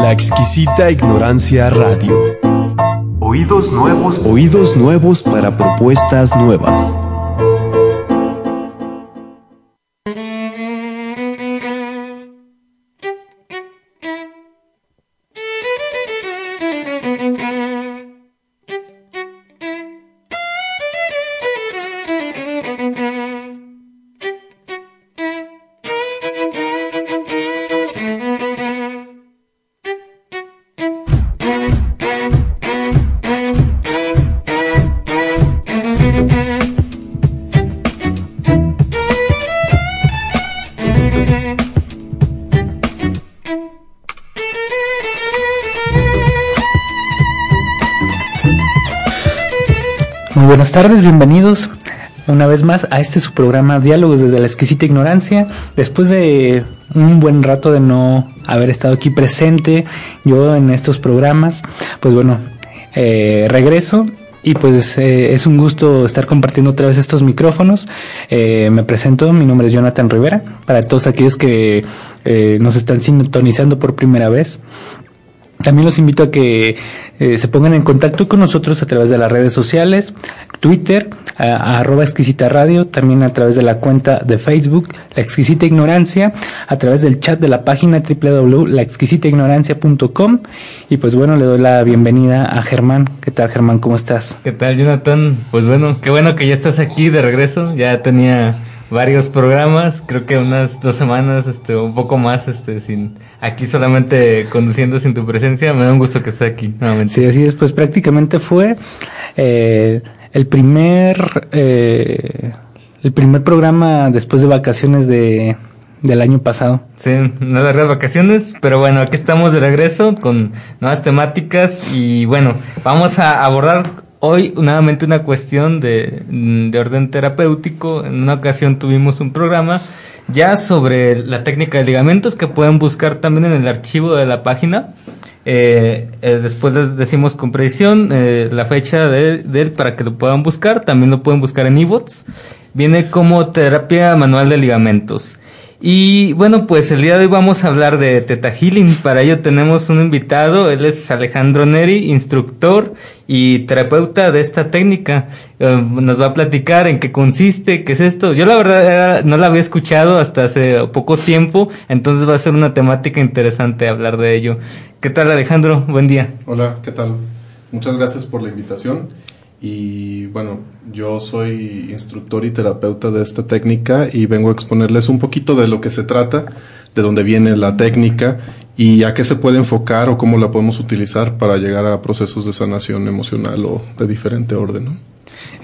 La exquisita ignorancia radio. Oídos nuevos. Oídos nuevos para propuestas nuevas. Buenas tardes, bienvenidos una vez más a este su programa Diálogos desde la exquisita ignorancia. Después de un buen rato de no haber estado aquí presente yo en estos programas, pues bueno, eh, regreso y pues eh, es un gusto estar compartiendo otra vez estos micrófonos. Eh, me presento, mi nombre es Jonathan Rivera, para todos aquellos que nos están sintonizando por primera vez. También los invito a que eh, se pongan en contacto con nosotros a través de las redes sociales, Twitter, a, arroba exquisita radio, también a través de la cuenta de Facebook, La Exquisita Ignorancia, a través del chat de la página www.laexquisitaignorancia.com y pues bueno, le doy la bienvenida a Germán. ¿Qué tal Germán? ¿Cómo estás? ¿Qué tal Jonathan? Pues bueno, qué bueno que ya estás aquí de regreso, ya tenía varios programas, creo que unas dos semanas, este, un poco más, este, sin, aquí solamente conduciendo sin tu presencia, me da un gusto que estés aquí nuevamente. Sí, así es, pues prácticamente fue, eh, el primer, eh, el primer programa después de vacaciones de, del año pasado. Sí, unas largas vacaciones, pero bueno, aquí estamos de regreso con nuevas temáticas y bueno, vamos a abordar Hoy nuevamente una cuestión de, de, orden terapéutico. En una ocasión tuvimos un programa ya sobre la técnica de ligamentos que pueden buscar también en el archivo de la página. Eh, eh, después les decimos con precisión eh, la fecha de, de, él para que lo puedan buscar. También lo pueden buscar en eBots. Viene como terapia manual de ligamentos. Y bueno, pues el día de hoy vamos a hablar de Teta Healing. Para ello tenemos un invitado. Él es Alejandro Neri, instructor y terapeuta de esta técnica. Eh, nos va a platicar en qué consiste, qué es esto. Yo la verdad no la había escuchado hasta hace poco tiempo, entonces va a ser una temática interesante hablar de ello. ¿Qué tal Alejandro? Buen día. Hola, ¿qué tal? Muchas gracias por la invitación. Y bueno, yo soy instructor y terapeuta de esta técnica y vengo a exponerles un poquito de lo que se trata, de dónde viene la técnica y a qué se puede enfocar o cómo la podemos utilizar para llegar a procesos de sanación emocional o de diferente orden.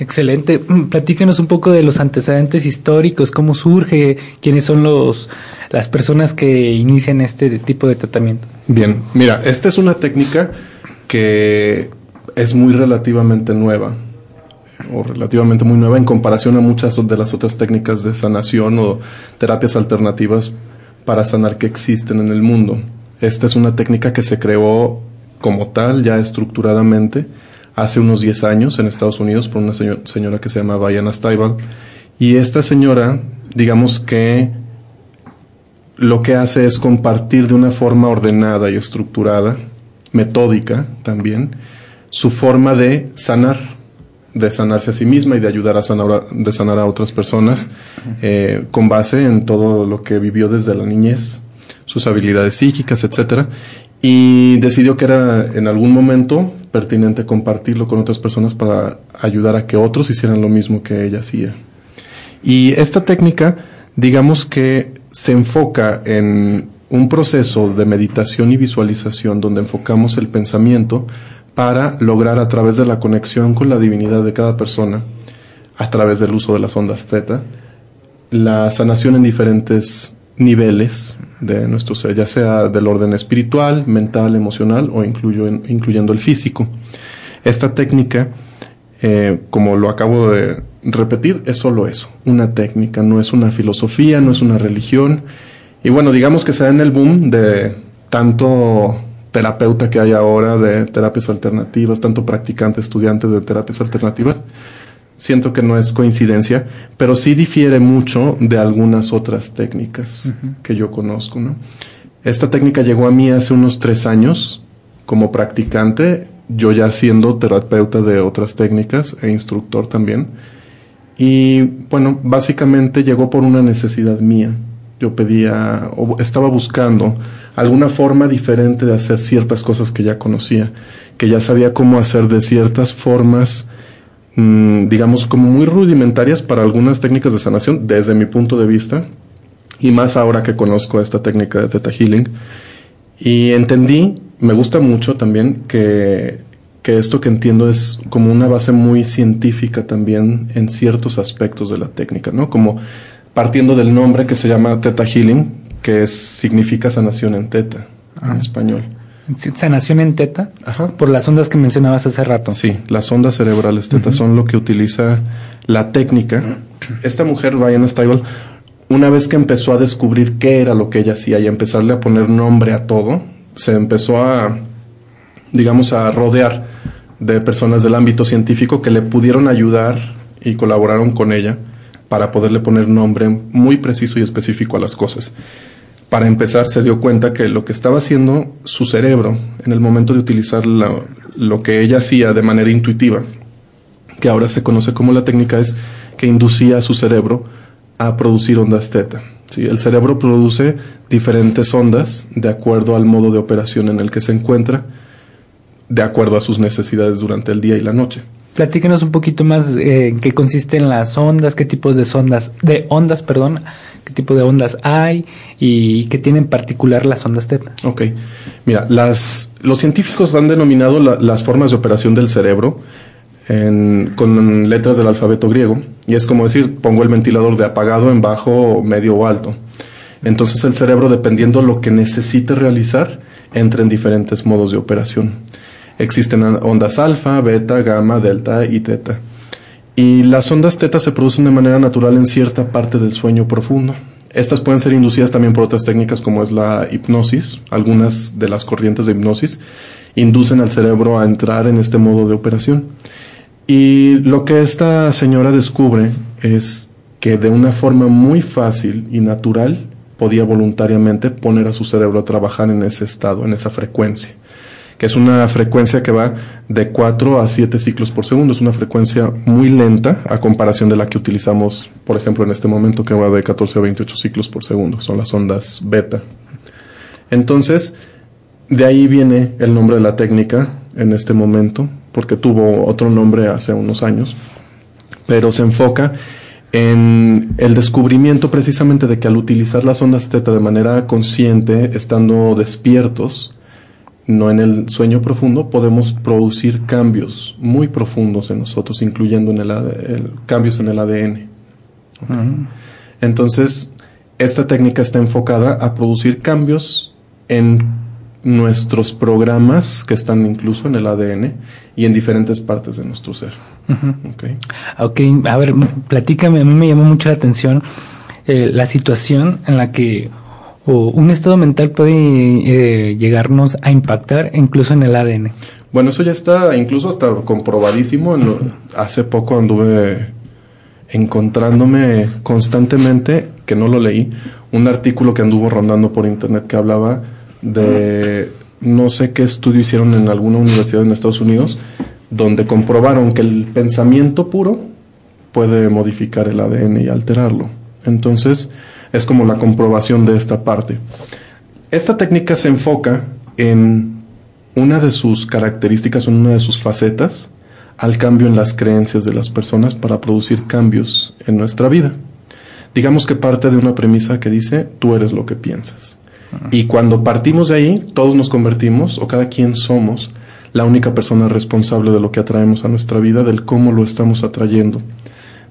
Excelente. Platíquenos un poco de los antecedentes históricos, cómo surge, quiénes son los las personas que inician este tipo de tratamiento. Bien, mira, esta es una técnica que es muy relativamente nueva o relativamente muy nueva en comparación a muchas de las otras técnicas de sanación o terapias alternativas para sanar que existen en el mundo. Esta es una técnica que se creó como tal, ya estructuradamente, hace unos 10 años en Estados Unidos por una señora que se llama Diana Stiebel. Y esta señora, digamos que lo que hace es compartir de una forma ordenada y estructurada, metódica también, su forma de sanar, de sanarse a sí misma y de ayudar a sanar, de sanar a otras personas eh, con base en todo lo que vivió desde la niñez, sus habilidades psíquicas, etcétera, y decidió que era en algún momento pertinente compartirlo con otras personas para ayudar a que otros hicieran lo mismo que ella hacía. Y esta técnica, digamos que se enfoca en un proceso de meditación y visualización donde enfocamos el pensamiento para lograr a través de la conexión con la divinidad de cada persona, a través del uso de las ondas teta, la sanación en diferentes niveles de nuestro ser, ya sea del orden espiritual, mental, emocional o incluyendo el físico. Esta técnica, eh, como lo acabo de repetir, es solo eso, una técnica, no es una filosofía, no es una religión. Y bueno, digamos que se da en el boom de tanto terapeuta que hay ahora de terapias alternativas, tanto practicantes, estudiantes de terapias alternativas, siento que no es coincidencia, pero sí difiere mucho de algunas otras técnicas que yo conozco, ¿no? Esta técnica llegó a mí hace unos tres años como practicante, yo ya siendo terapeuta de otras técnicas e instructor también. Y bueno, básicamente llegó por una necesidad mía. Yo pedía o estaba buscando alguna forma diferente de hacer ciertas cosas que ya conocía, que ya sabía cómo hacer de ciertas formas, mmm, digamos, como muy rudimentarias para algunas técnicas de sanación, desde mi punto de vista, y más ahora que conozco esta técnica de Theta Healing. Y entendí, me gusta mucho también que, que esto que entiendo es como una base muy científica también en ciertos aspectos de la técnica, ¿no? Como partiendo del nombre que se llama Theta Healing, que es, significa sanación en teta en Ah. español. Sanación en teta. Ajá. Por las ondas que mencionabas hace rato. Sí, las ondas cerebrales teta son lo que utiliza la técnica. Esta mujer, Diana Stiebel, una vez que empezó a descubrir qué era lo que ella hacía y a empezarle a poner nombre a todo, se empezó a, digamos, a rodear de personas del ámbito científico que le pudieron ayudar y colaboraron con ella para poderle poner nombre muy preciso y específico a las cosas. Para empezar, se dio cuenta que lo que estaba haciendo su cerebro en el momento de utilizar lo que ella hacía de manera intuitiva, que ahora se conoce como la técnica, es que inducía a su cerebro a producir ondas teta. ¿sí? El cerebro produce diferentes ondas de acuerdo al modo de operación en el que se encuentra, de acuerdo a sus necesidades durante el día y la noche. Platíquenos un poquito más eh, en qué consisten las ondas, qué tipos de ondas, de ondas, perdón, qué tipo de ondas hay y qué tienen en particular las ondas teta. Ok. Mira, las, los científicos han denominado la- las formas de operación del cerebro con letras del alfabeto griego. Y es como decir, pongo el ventilador de apagado en bajo, medio o alto. Entonces el cerebro, dependiendo lo que necesite realizar, entra en diferentes modos de operación. Existen ondas alfa, beta, gamma, delta y teta. Y las ondas teta se producen de manera natural en cierta parte del sueño profundo. Estas pueden ser inducidas también por otras técnicas como es la hipnosis. Algunas de las corrientes de hipnosis inducen al cerebro a entrar en este modo de operación. Y lo que esta señora descubre es que de una forma muy fácil y natural podía voluntariamente poner a su cerebro a trabajar en ese estado, en esa frecuencia que es una frecuencia que va de 4 a 7 ciclos por segundo. Es una frecuencia muy lenta a comparación de la que utilizamos, por ejemplo, en este momento que va de 14 a 28 ciclos por segundo. Son las ondas beta. Entonces, de ahí viene el nombre de la técnica en este momento, porque tuvo otro nombre hace unos años, pero se enfoca en el descubrimiento precisamente de que al utilizar las ondas teta de manera consciente, estando despiertos, no en el sueño profundo, podemos producir cambios muy profundos en nosotros, incluyendo en el, cambios en el ADN. Entonces, esta técnica está enfocada a producir cambios en nuestros programas que están incluso en el ADN y en diferentes partes de nuestro ser. Ok. Ok, a ver, platícame, a mí me llamó mucho la atención eh, la situación en la que o un estado mental puede eh, llegarnos a impactar incluso en el ADN. Bueno, eso ya está incluso hasta comprobadísimo. En lo- hace poco anduve encontrándome constantemente, que no lo leí, un artículo que anduvo rondando por internet que hablaba de no sé qué estudio hicieron en alguna universidad en Estados Unidos, donde comprobaron que el pensamiento puro puede modificar el ADN y alterarlo. Entonces, es como la comprobación de esta parte. Esta técnica se enfoca en una de sus características, en una de sus facetas, al cambio en las creencias de las personas para producir cambios en nuestra vida. Digamos que parte de una premisa que dice, tú eres lo que piensas. Y cuando partimos de ahí, todos nos convertimos, o cada quien somos, la única persona responsable de lo que atraemos a nuestra vida, del cómo lo estamos atrayendo,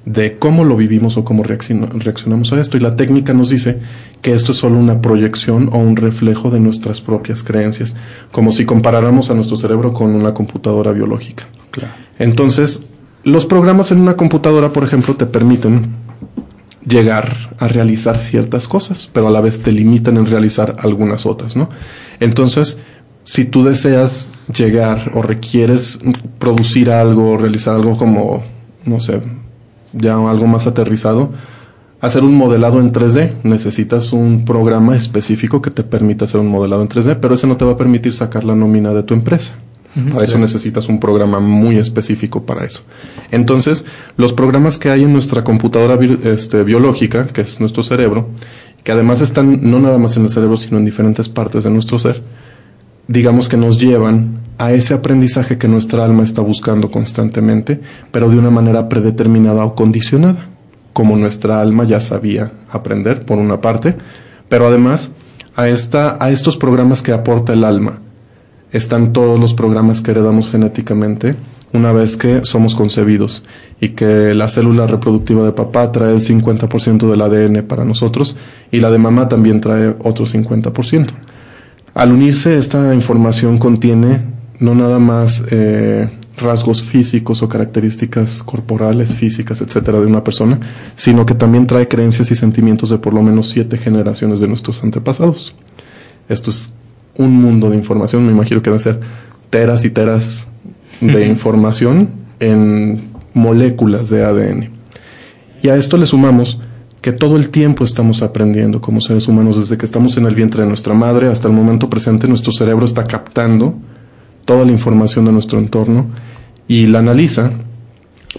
de cómo lo vivimos o cómo reacciona- reaccionamos a esto. Y la técnica nos dice que esto es solo una proyección o un reflejo de nuestras propias creencias, como si comparáramos a nuestro cerebro con una computadora biológica. Entonces, los programas en una computadora, por ejemplo, te permiten llegar a realizar ciertas cosas, pero a la vez te limitan en realizar algunas otras, ¿no? Entonces, si tú deseas llegar o requieres producir algo, realizar algo como, no sé, ya algo más aterrizado, hacer un modelado en 3D. Necesitas un programa específico que te permita hacer un modelado en 3D, pero ese no te va a permitir sacar la nómina de tu empresa. Para eso necesitas un programa muy específico para eso. Entonces, los programas que hay en nuestra computadora bi- este, biológica, que es nuestro cerebro, que además están no nada más en el cerebro, sino en diferentes partes de nuestro ser, digamos que nos llevan a ese aprendizaje que nuestra alma está buscando constantemente, pero de una manera predeterminada o condicionada, como nuestra alma ya sabía aprender, por una parte, pero además a, esta, a estos programas que aporta el alma, están todos los programas que heredamos genéticamente una vez que somos concebidos y que la célula reproductiva de papá trae el 50% del ADN para nosotros y la de mamá también trae otro 50%. Al unirse, esta información contiene no nada más eh, rasgos físicos o características corporales, físicas, etcétera, de una persona, sino que también trae creencias y sentimientos de por lo menos siete generaciones de nuestros antepasados. Esto es un mundo de información, me imagino que deben ser teras y teras de información en moléculas de ADN. Y a esto le sumamos que todo el tiempo estamos aprendiendo como seres humanos, desde que estamos en el vientre de nuestra madre hasta el momento presente, nuestro cerebro está captando toda la información de nuestro entorno y la analiza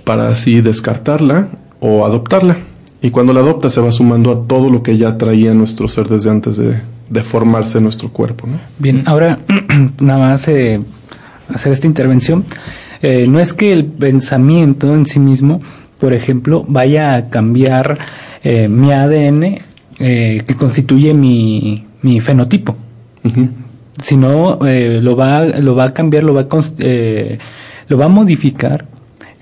para así descartarla o adoptarla. Y cuando la adopta se va sumando a todo lo que ya traía nuestro ser desde antes de, de formarse nuestro cuerpo. Bien, ahora nada más eh, hacer esta intervención. Eh, no es que el pensamiento en sí mismo, por ejemplo, vaya a cambiar eh, mi ADN eh, que constituye mi, mi fenotipo, Ujú. sino eh, lo va lo va a cambiar, lo va a eh, lo va a modificar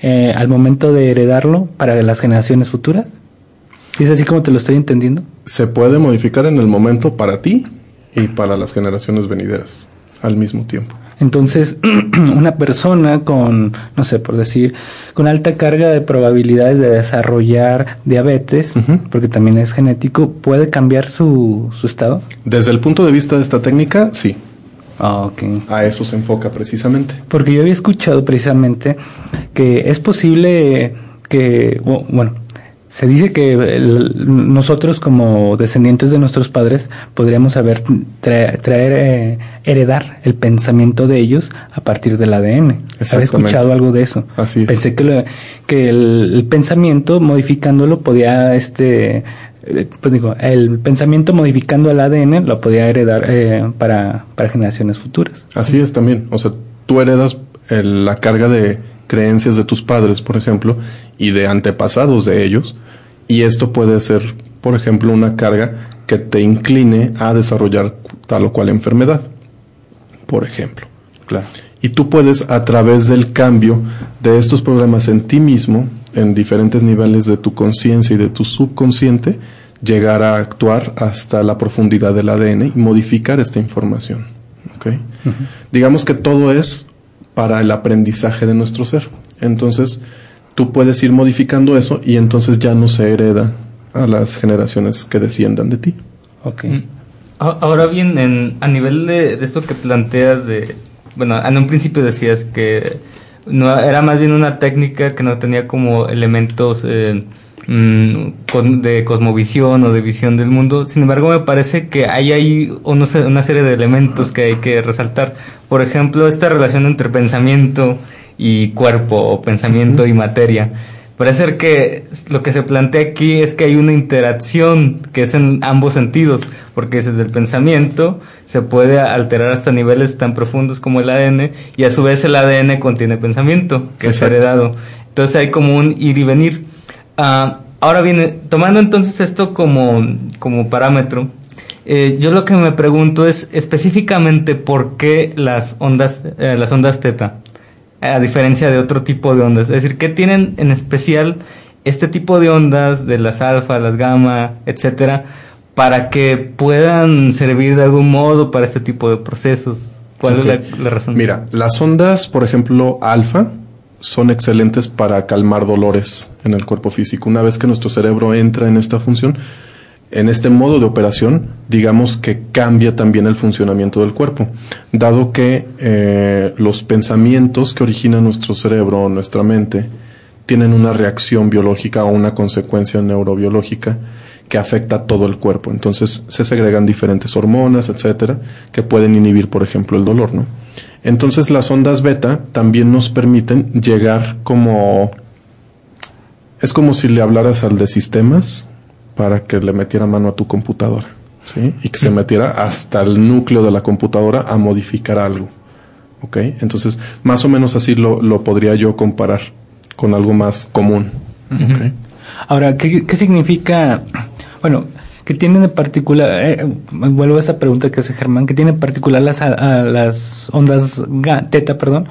eh, al momento de heredarlo para las generaciones futuras. ¿Sí es así como te lo estoy entendiendo? Se puede modificar en el momento para ti y para las generaciones venideras al mismo tiempo. Entonces, una persona con, no sé, por decir, con alta carga de probabilidades de desarrollar diabetes, porque también es genético, puede cambiar su, su estado. Desde el punto de vista de esta técnica, sí, Ah, ok. a eso se enfoca precisamente. Porque yo había escuchado precisamente que es posible que, bu- bueno, se dice que el- nosotros como descendientes de nuestros padres podríamos haber tra- traer, eh, heredar el pensamiento de ellos a partir del ADN. Había escuchado algo de eso. Así es. Pensé que, lo- que el, el pensamiento modificándolo podía, este, eh, pues digo, el pensamiento modificando el ADN lo podía heredar eh, para, para generaciones futuras. Así es también. O sea, tú heredas el- la carga de creencias de tus padres, por ejemplo, y de antepasados de ellos, y esto puede ser, por ejemplo, una carga que te incline a desarrollar tal o cual enfermedad, por ejemplo. Claro. Y tú puedes, a través del cambio de estos programas en ti mismo, en diferentes niveles de tu conciencia y de tu subconsciente, llegar a actuar hasta la profundidad del ADN y modificar esta información. ¿ok? Digamos que todo es para el aprendizaje de nuestro ser. Entonces, tú puedes ir modificando eso y entonces ya no se hereda a las generaciones que desciendan de ti. Ok. Mm. Ahora bien, en, a nivel de, de esto que planteas de, bueno, en un principio decías que no era más bien una técnica que no tenía como elementos eh, de cosmovisión o de visión del mundo. Sin embargo, me parece que hay ahí una serie de elementos que hay que resaltar. Por ejemplo, esta relación entre pensamiento y cuerpo o pensamiento y materia. Parece ser que lo que se plantea aquí es que hay una interacción que es en ambos sentidos, porque desde el pensamiento se puede alterar hasta niveles tan profundos como el ADN y a su vez el ADN contiene pensamiento, que Exacto. es heredado. Entonces hay como un ir y venir. Ah, ahora bien, tomando entonces esto como, como parámetro, eh, yo lo que me pregunto es específicamente por qué las ondas, eh, las ondas teta a diferencia de otro tipo de ondas. Es decir, ¿qué tienen en especial este tipo de ondas de las alfa, las gamma, etcétera, para que puedan servir de algún modo para este tipo de procesos? ¿Cuál es la, la razón? Mira, las ondas, por ejemplo, alfa, son excelentes para calmar dolores en el cuerpo físico. Una vez que nuestro cerebro entra en esta función, en este modo de operación, digamos que cambia también el funcionamiento del cuerpo, dado que eh, los pensamientos que origina nuestro cerebro o nuestra mente tienen una reacción biológica o una consecuencia neurobiológica que afecta a todo el cuerpo. Entonces se segregan diferentes hormonas, etcétera, que pueden inhibir, por ejemplo, el dolor, ¿no? Entonces las ondas beta también nos permiten llegar como es como si le hablaras al de sistemas para que le metiera mano a tu computadora, ¿sí? Y que se metiera hasta el núcleo de la computadora a modificar algo. ¿Ok? Entonces, más o menos así lo, lo podría yo comparar con algo más común. ¿ok? Ahora, ¿qué, qué significa? Bueno, ¿qué tiene de particular? eh, vuelvo a esa pregunta que hace Germán. ¿Qué tiene en particular las, a- las ondas ga- teta, perdón?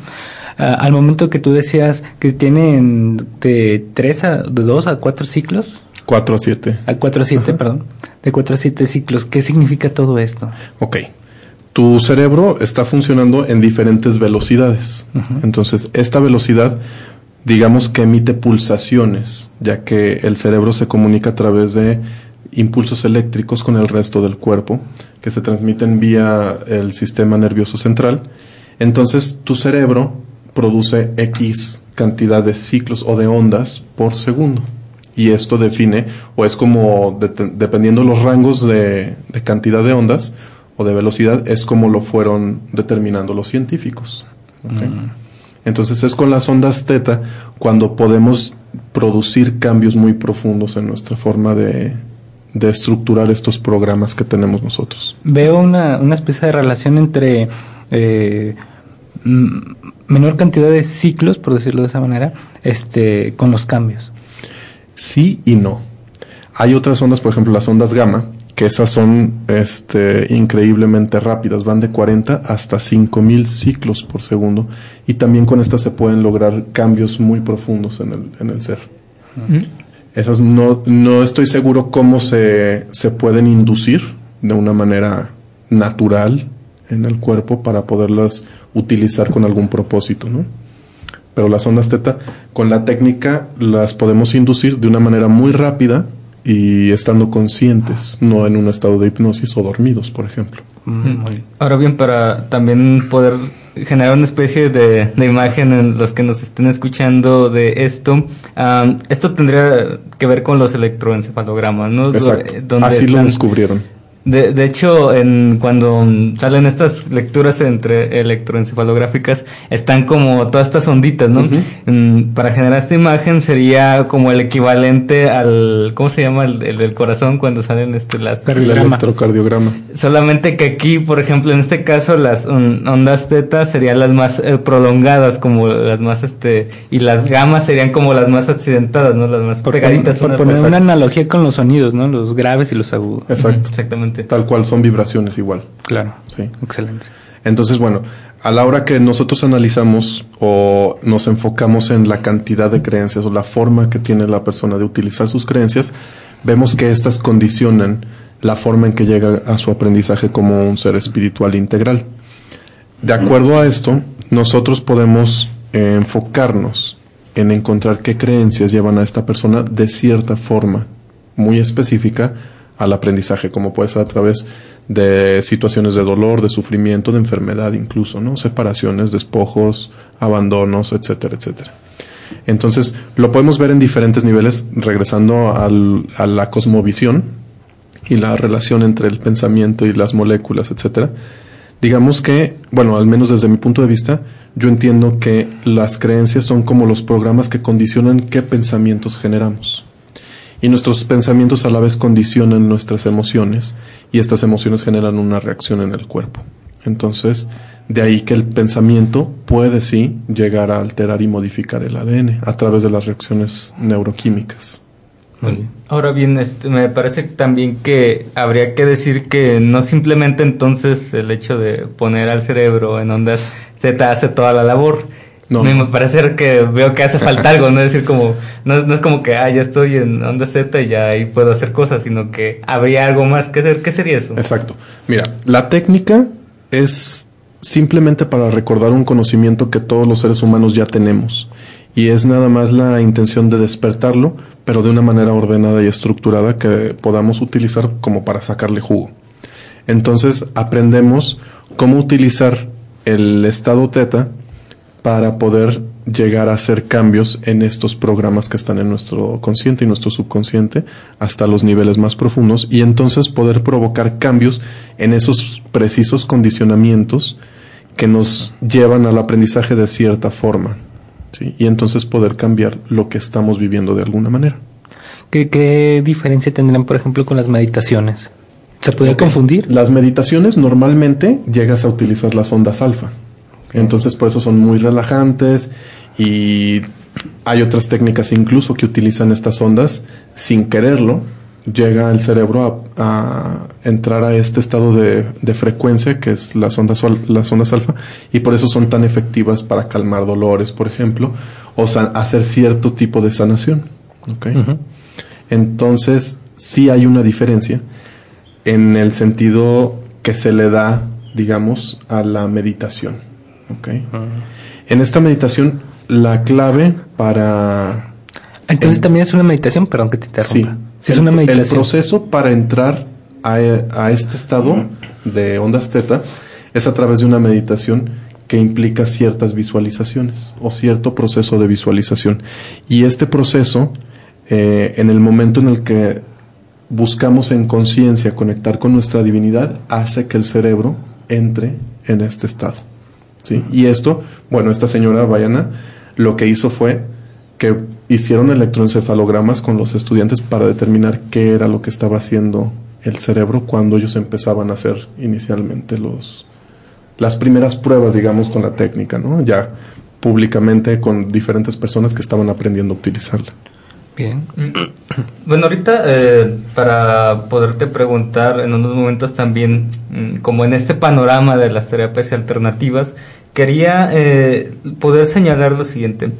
Al momento que tú decías que tienen de 3 a de 2 a 4 ciclos, 4 a 7. a 4 a 7, perdón, de 4 a 7 ciclos, ¿qué significa todo esto? Ok. Tu cerebro está funcionando en diferentes velocidades. Entonces, esta velocidad, digamos que emite pulsaciones, ya que el cerebro se comunica a través de impulsos eléctricos con el resto del cuerpo, que se transmiten vía el sistema nervioso central. Entonces, tu cerebro produce X cantidad de ciclos o de ondas por segundo. Y esto define, o es como, de- dependiendo los rangos de, de cantidad de ondas o de velocidad, es como lo fueron determinando los científicos. ¿ok? Entonces es con las ondas teta cuando podemos producir cambios muy profundos en nuestra forma de, de estructurar estos programas que tenemos nosotros. Veo una, una especie de relación entre eh, mm, menor cantidad de ciclos, por decirlo de esa manera, este, con los cambios. Sí y no. Hay otras ondas, por ejemplo, las ondas gamma, que esas son este, increíblemente rápidas, van de 40 hasta 5000 ciclos por segundo, y también con estas se pueden lograr cambios muy profundos en el, en el ser. Esas no, no estoy seguro cómo se, se pueden inducir de una manera natural en el cuerpo para poderlas utilizar con algún propósito, ¿no? Pero las ondas teta, con la técnica, las podemos inducir de una manera muy rápida y estando conscientes, no en un estado de hipnosis o dormidos, por ejemplo. Mm, muy bien. Ahora bien, para también poder generar una especie de, de imagen en los que nos estén escuchando de esto, am, esto tendría que ver con los electroencefalogramas, ¿no? Exacto. Donde Así lo descubrieron. De, de hecho, en, cuando salen estas lecturas entre electroencefalográficas, están como todas estas onditas, ¿no? Mm, para generar esta imagen sería como el equivalente al, ¿cómo se llama? El, el del corazón cuando salen este, las... El Cardiograma. electrocardiograma. Solamente que aquí, por ejemplo, en este caso, las on- ondas teta serían las más eh, prolongadas, como las más, este, y las gamas serían como las más accidentadas, ¿no? Las más Por, pegaditas. por poner una analogía con los sonidos, ¿no? Los graves y los agudos. Exacto. Exactamente. Tal cual son vibraciones igual. Claro. Sí. Excelente. Entonces, bueno, a la hora que nosotros analizamos o nos enfocamos en la cantidad de creencias o la forma que tiene la persona de utilizar sus creencias, vemos que éstas condicionan la forma en que llega a su aprendizaje como un ser espiritual integral. De acuerdo a esto, nosotros podemos eh, enfocarnos en encontrar qué creencias llevan a esta persona de cierta forma muy específica al aprendizaje, como puede ser a través de situaciones de dolor, de sufrimiento, de enfermedad incluso, ¿no? Separaciones, despojos, abandonos, etcétera, etcétera. Entonces, lo podemos ver en diferentes niveles, regresando a la cosmovisión y la relación entre el pensamiento y las moléculas, etcétera. Digamos que, bueno, al menos desde mi punto de vista, yo entiendo que las creencias son como los programas que condicionan qué pensamientos generamos. Y nuestros pensamientos a la vez condicionan nuestras emociones y estas emociones generan una reacción en el cuerpo. Entonces, de ahí que el pensamiento puede sí llegar a alterar y modificar el ADN a través de las reacciones neuroquímicas. Ahora bien, este, me parece también que habría que decir que no simplemente entonces el hecho de poner al cerebro en ondas Z hace toda la labor. No. Me parece que veo que hace falta algo, no es decir como, no, es- no es como que, ah, ya estoy en onda Z y ya ahí puedo hacer cosas, sino que habría algo más que hacer. ¿Qué sería eso? Exacto. Mira, la técnica es simplemente para recordar un conocimiento que todos los seres humanos ya tenemos. Y es nada más la intención de despertarlo, pero de una manera ordenada y estructurada que podamos utilizar como para sacarle jugo. Entonces aprendemos cómo utilizar el estado teta para poder llegar a hacer cambios en estos programas que están en nuestro consciente y nuestro subconsciente hasta los niveles más profundos y entonces poder provocar cambios en esos precisos condicionamientos que nos llevan al aprendizaje de cierta forma. ¿sí? Y entonces poder cambiar lo que estamos viviendo de alguna manera. ¿Qué, qué diferencia tendrán, por ejemplo, con las meditaciones? ¿Se puede confundir? Las meditaciones normalmente llegas a utilizar las ondas alfa. Entonces por eso son muy relajantes y hay otras técnicas incluso que utilizan estas ondas sin quererlo. Llega el cerebro a, a entrar a este estado de, de frecuencia que es las ondas, las ondas alfa y por eso son tan efectivas para calmar dolores, por ejemplo, o hacer cierto tipo de sanación. Entonces sí hay una diferencia en el sentido que se le da, digamos, a la meditación. ¿Ok? En esta meditación, la clave para... Entonces en- también es una meditación, perdón que te interrumpa. Sí, es el, una el meditación. proceso para entrar a, a este estado de ondas teta es a través de una meditación que implica ciertas visualizaciones o cierto proceso de visualización. Y este proceso, eh, en el momento en el que buscamos en conciencia conectar con nuestra divinidad, hace que el cerebro entre en este estado. ¿Sí? Y esto, bueno, esta señora Bayana lo que hizo fue que hicieron electroencefalogramas con los estudiantes para determinar qué era lo que estaba haciendo el cerebro cuando ellos empezaban a hacer inicialmente los las primeras pruebas, digamos, con la técnica, ¿no? Ya públicamente con diferentes personas que estaban aprendiendo a utilizarla. Bien. Bueno, ahorita eh, para poderte preguntar en unos momentos también, mm, como en este panorama de las terapias alternativas, quería eh, poder señalar lo siguiente.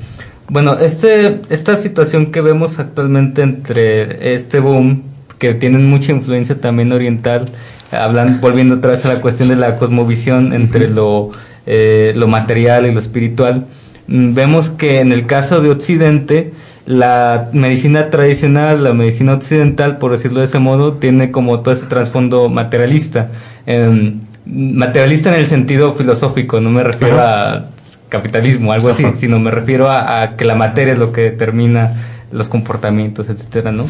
Bueno, este, esta situación que vemos actualmente entre este boom, que tienen mucha influencia también oriental, hablan, volviendo otra vez a la cuestión de la cosmovisión entre lo, eh, lo material y lo espiritual, mm, vemos que en el caso de Occidente, la medicina tradicional, la medicina occidental, por decirlo de ese modo, tiene como todo este trasfondo materialista. Em, materialista en el sentido filosófico, no me refiero a capitalismo, algo así, Ajá. sino me refiero a, a que la materia es lo que determina los comportamientos, etcétera, ¿no?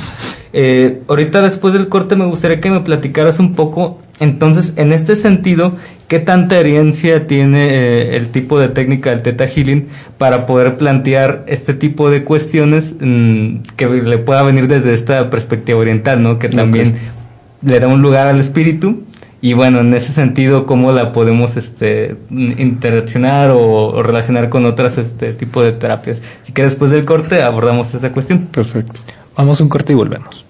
Eh, ahorita después del corte me gustaría que me platicaras un poco, entonces, en este sentido, ¿qué tanta herencia tiene eh, el tipo de técnica del Theta Healing para poder plantear este tipo de cuestiones mm, que le pueda venir desde esta perspectiva oriental, ¿no? Que también le da un lugar al espíritu y bueno, en ese sentido, ¿cómo la podemos este, interaccionar o, o relacionar con otras este tipo de terapias? Así que después del corte abordamos esa cuestión. Perfecto. Vamos a un corte y volvemos.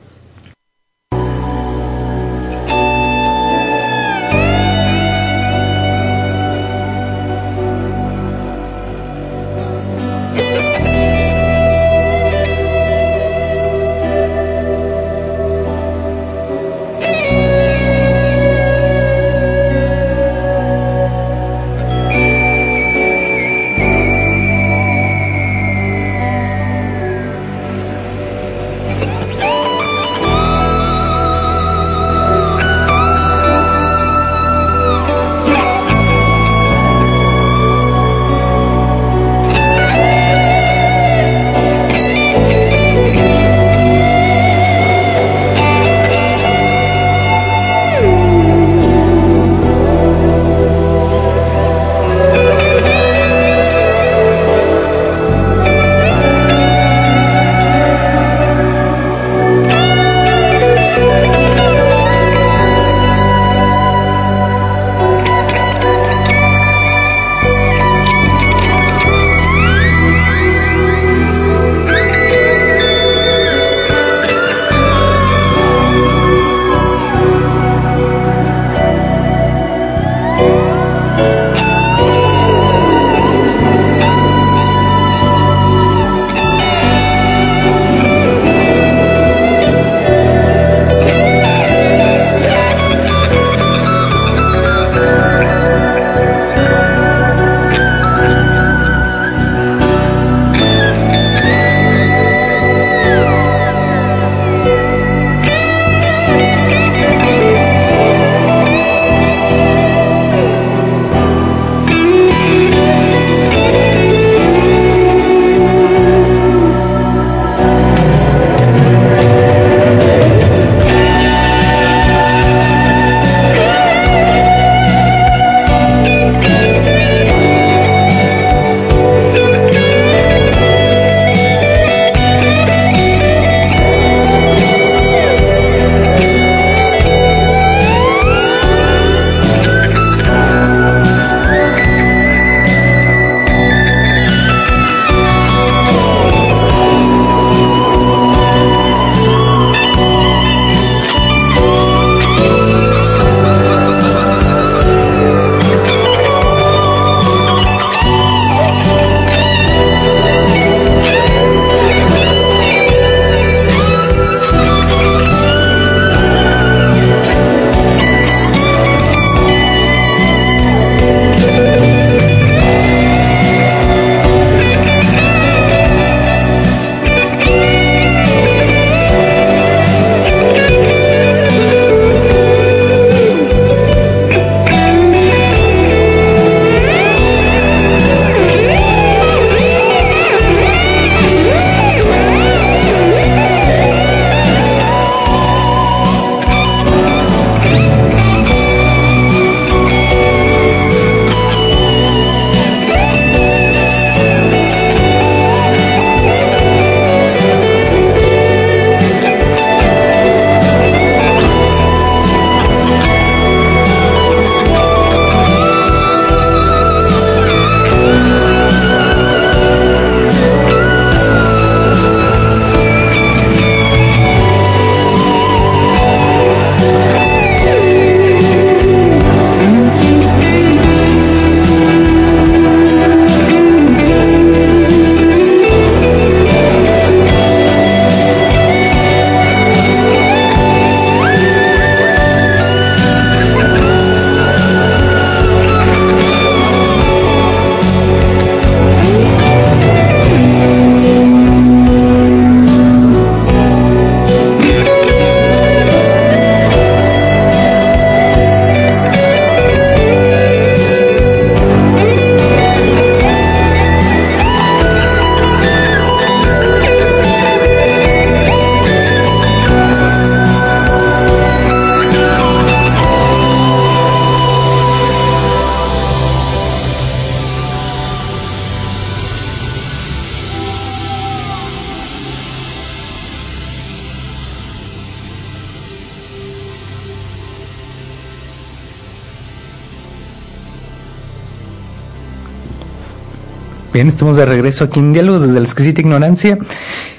Bien, estamos de regreso aquí en Diálogos desde la exquisita ignorancia.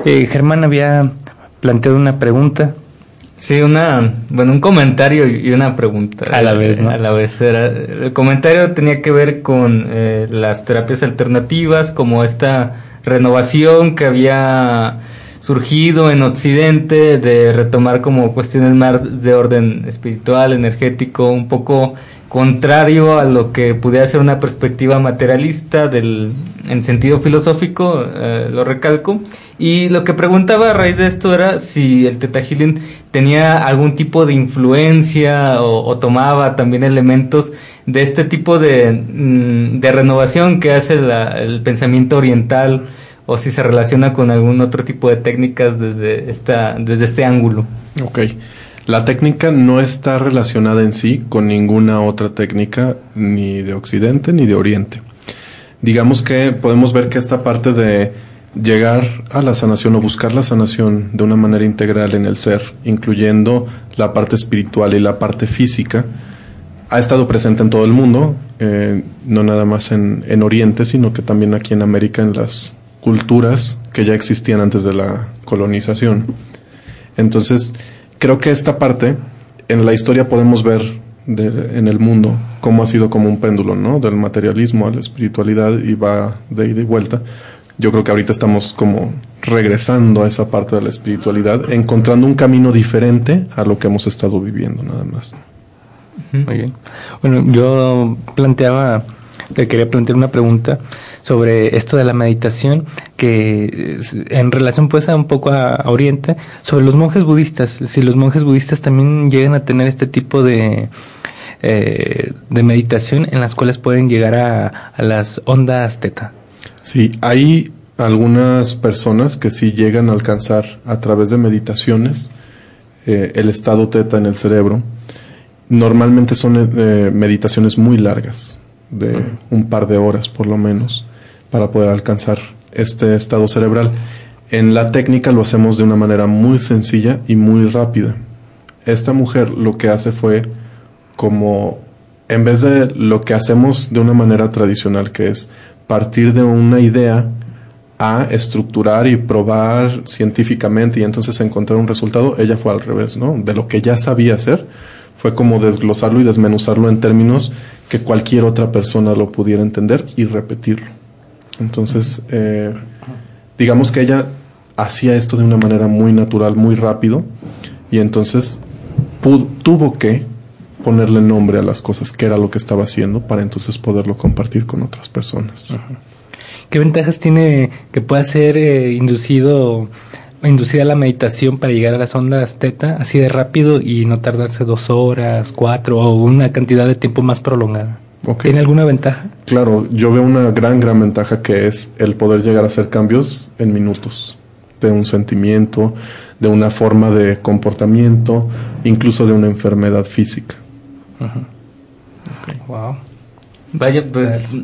Eh, Germán había planteado una pregunta. Sí, una, bueno, un comentario y una pregunta. A la vez, ¿no? A la vez. Era, el comentario tenía que ver con eh, las terapias alternativas, como esta renovación que había surgido en Occidente de retomar como cuestiones más de orden espiritual, energético, un poco contrario a lo que pudiera ser una perspectiva materialista del, en sentido filosófico, eh, lo recalco. Y lo que preguntaba a raíz de esto era si el Teta tenía algún tipo de influencia o, tomaba también elementos de este tipo de, mm, de renovación que hace el pensamiento oriental o si se relaciona con algún otro tipo de técnicas desde, esta, desde este ángulo. Ok. La técnica no está relacionada en sí con ninguna otra técnica ni de Occidente ni de Oriente. Digamos que podemos ver que esta parte de llegar a la sanación o buscar la sanación de una manera integral en el ser, incluyendo la parte espiritual y la parte física, ha estado presente en todo el mundo, eh, no nada más en, en Oriente, sino que también aquí en América, en las culturas que ya existían antes de la colonización. Entonces, creo que esta parte en la historia podemos ver en el mundo cómo ha sido como un péndulo, ¿no? Del materialismo a la espiritualidad y va de ida y vuelta. Yo creo que ahorita estamos como regresando a esa parte de la espiritualidad, encontrando un camino diferente a lo que hemos estado viviendo, nada más. Muy bien. Bueno, yo planteaba, te quería plantear una pregunta sobre esto de la meditación, que en relación pues a un poco a, Oriente, sobre los monjes budistas, si los monjes budistas también llegan a tener este tipo de, eh, de meditación en las cuales pueden llegar a, las ondas teta. Sí, hay algunas personas que sí llegan a alcanzar a través de meditaciones eh, el estado teta en el cerebro. Normalmente son eh, meditaciones muy largas, de un par de horas por lo menos para poder alcanzar este estado cerebral. En la técnica lo hacemos de una manera muy sencilla y muy rápida. Esta mujer lo que hace fue como, en vez de lo que hacemos de una manera tradicional, que es partir de una idea a estructurar y probar científicamente y entonces encontrar un resultado, ella fue al revés, ¿no? De lo que ya sabía hacer, fue como desglosarlo y desmenuzarlo en términos que cualquier otra persona lo pudiera entender y repetirlo. Entonces, eh, digamos que ella hacía esto de una manera muy natural, muy rápido, y entonces tuvo que ponerle nombre a las cosas, que era lo que estaba haciendo, para entonces poderlo compartir con otras personas. ¿Qué ventajas tiene que pueda ser eh, inducido inducida la meditación para llegar a las ondas teta así de rápido y no tardarse dos horas, cuatro o una cantidad de tiempo más prolongada? ¿Tiene alguna ventaja? Claro, yo veo una gran, gran ventaja que es el poder llegar a hacer cambios en minutos de un sentimiento, de una forma de comportamiento, incluso de una enfermedad física. Wow. Vaya, pues